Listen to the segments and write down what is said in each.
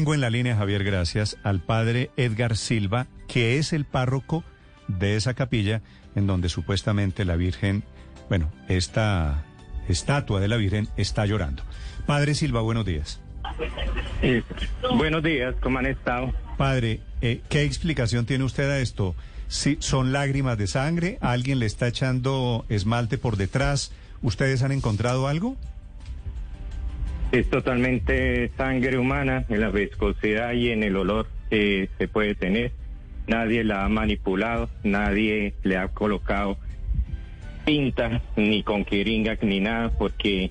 Tengo en la línea, Javier, gracias, al padre Edgar Silva, que es el párroco de esa capilla en donde supuestamente la Virgen, bueno, esta estatua de la Virgen está llorando. Padre Silva, buenos días. Eh, buenos días, ¿cómo han estado? Padre, eh, ¿qué explicación tiene usted a esto? Si son lágrimas de sangre, alguien le está echando esmalte por detrás, ¿ustedes han encontrado algo? Es totalmente sangre humana en la viscosidad y en el olor que se puede tener. Nadie la ha manipulado, nadie le ha colocado pinta, ni con jeringa, ni nada, porque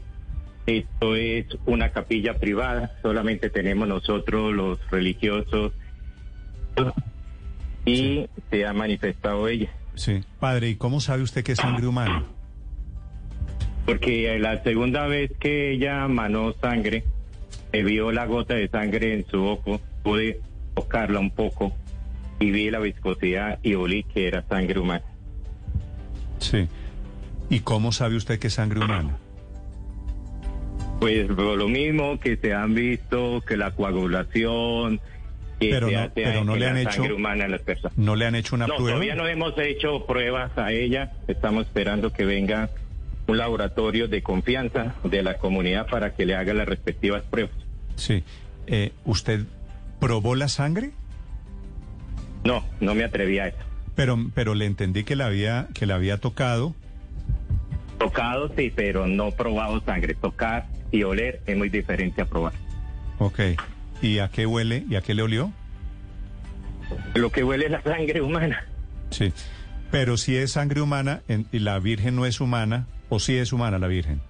esto es una capilla privada, solamente tenemos nosotros los religiosos y se ha manifestado ella. Sí. Padre, ¿y cómo sabe usted que es sangre humana? Porque la segunda vez que ella manó sangre, me vio la gota de sangre en su ojo, pude tocarla un poco y vi la viscosidad y olí que era sangre humana. Sí. ¿Y cómo sabe usted que es sangre humana? Pues lo mismo que se han visto, que la coagulación, que Pero se no- hace pero no le han hecho- sangre humana en las personas. ¿No le han hecho una No, prueba? todavía no hemos hecho pruebas a ella. Estamos esperando que venga un laboratorio de confianza de la comunidad para que le haga las respectivas pruebas. Sí. Eh, ¿Usted probó la sangre? No, no me atreví a eso. Pero, pero le entendí que la había, que la había tocado. Tocado sí, pero no probado sangre. Tocar y oler es muy diferente a probar. Ok. ¿Y a qué huele? ¿Y a qué le olió? Lo que huele es la sangre humana. Sí. Pero si es sangre humana en- y la Virgen no es humana, o si es humana la Virgen.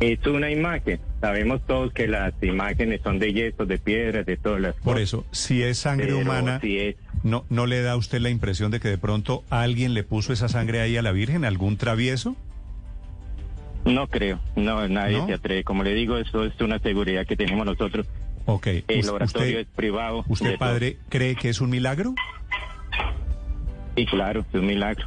Es una imagen. Sabemos todos que las imágenes son de yeso, de piedras, de todas las Por cosas. eso, si es sangre Pero humana, si es ¿no, ¿no le da a usted la impresión de que de pronto alguien le puso esa sangre ahí a la Virgen? ¿Algún travieso? No creo, no, nadie ¿No? se atreve. Como le digo, eso es una seguridad que tenemos nosotros. Ok. El laboratorio ¿Usted, es privado. usted todo. padre, cree que es un milagro? Sí, claro, es un milagro.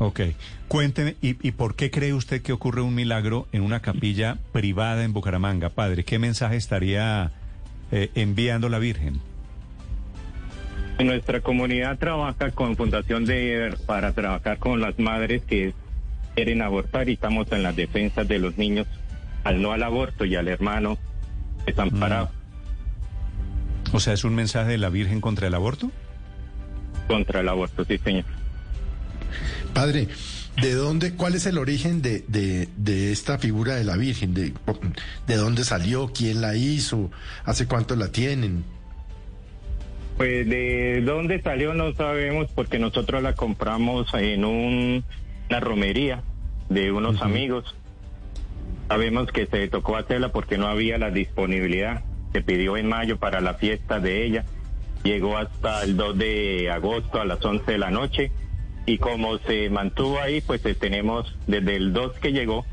Ok. Cuénteme, ¿y, y por qué cree usted que ocurre un milagro en una capilla privada en Bucaramanga? Padre, ¿qué mensaje estaría eh, enviando la Virgen? Nuestra comunidad trabaja con Fundación de para trabajar con las madres que quieren abortar y estamos en las defensas de los niños al no al aborto y al hermano desamparado O sea, ¿es un mensaje de la Virgen contra el aborto? contra el aborto, sí señor. Padre, ¿de dónde, cuál es el origen de, de, de esta figura de la Virgen? De, ¿De dónde salió? ¿Quién la hizo? ¿Hace cuánto la tienen? Pues de dónde salió no sabemos porque nosotros la compramos en un- una romería de unos amigos. Sabemos que se tocó hacerla porque no había la disponibilidad. Se pidió en mayo para la fiesta de ella. Llegó hasta el 2 de agosto a las 11 de la noche. Y como se mantuvo ahí, pues eh, tenemos desde el 2 que llegó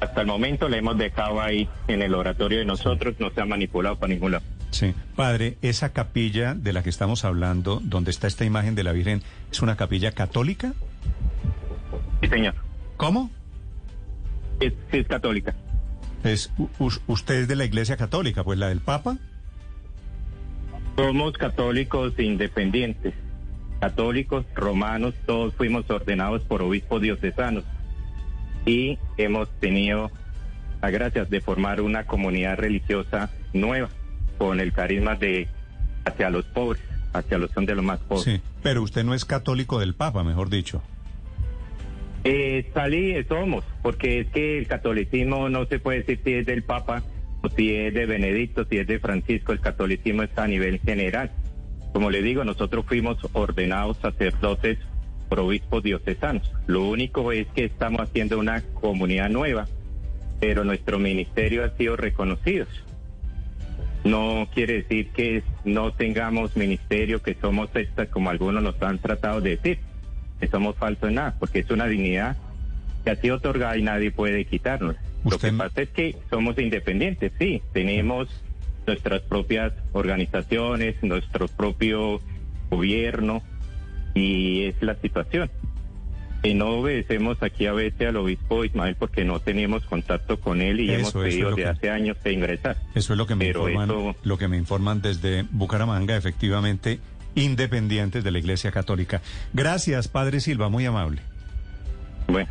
hasta el momento la hemos dejado ahí en el oratorio de nosotros. No se ha manipulado para ningún lado. Sí. Padre, esa capilla de la que estamos hablando, donde está esta imagen de la Virgen, ¿es una capilla católica? Sí, señor. ¿Cómo? Es, es católica. Es, usted es de la Iglesia Católica, pues la del Papa. Somos católicos independientes, católicos, romanos, todos fuimos ordenados por obispos diocesanos y hemos tenido a gracias de formar una comunidad religiosa nueva con el carisma de hacia los pobres, hacia los son de los más pobres. Sí, pero usted no es católico del Papa, mejor dicho. Eh, salí, somos, porque es que el catolicismo no se puede decir si es del Papa o si es de Benedicto, si es de Francisco, el catolicismo está a nivel general. Como le digo, nosotros fuimos ordenados sacerdotes por obispos diocesanos. Lo único es que estamos haciendo una comunidad nueva, pero nuestro ministerio ha sido reconocido. No quiere decir que no tengamos ministerio, que somos sectas como algunos nos han tratado de decir, que somos falsos en nada, porque es una dignidad que ha sido otorgada y nadie puede quitarnos. Lo que pasa es que somos independientes, sí, tenemos nuestras propias organizaciones, nuestro propio gobierno y es la situación. No obedecemos aquí a veces al obispo Ismael porque no tenemos contacto con él y hemos pedido de hace años que ingresar. Eso es lo que me Pero informan, eso- lo que me informan desde Bucaramanga, efectivamente, independientes de la Iglesia Católica. Gracias, Padre Silva, muy amable. Bueno.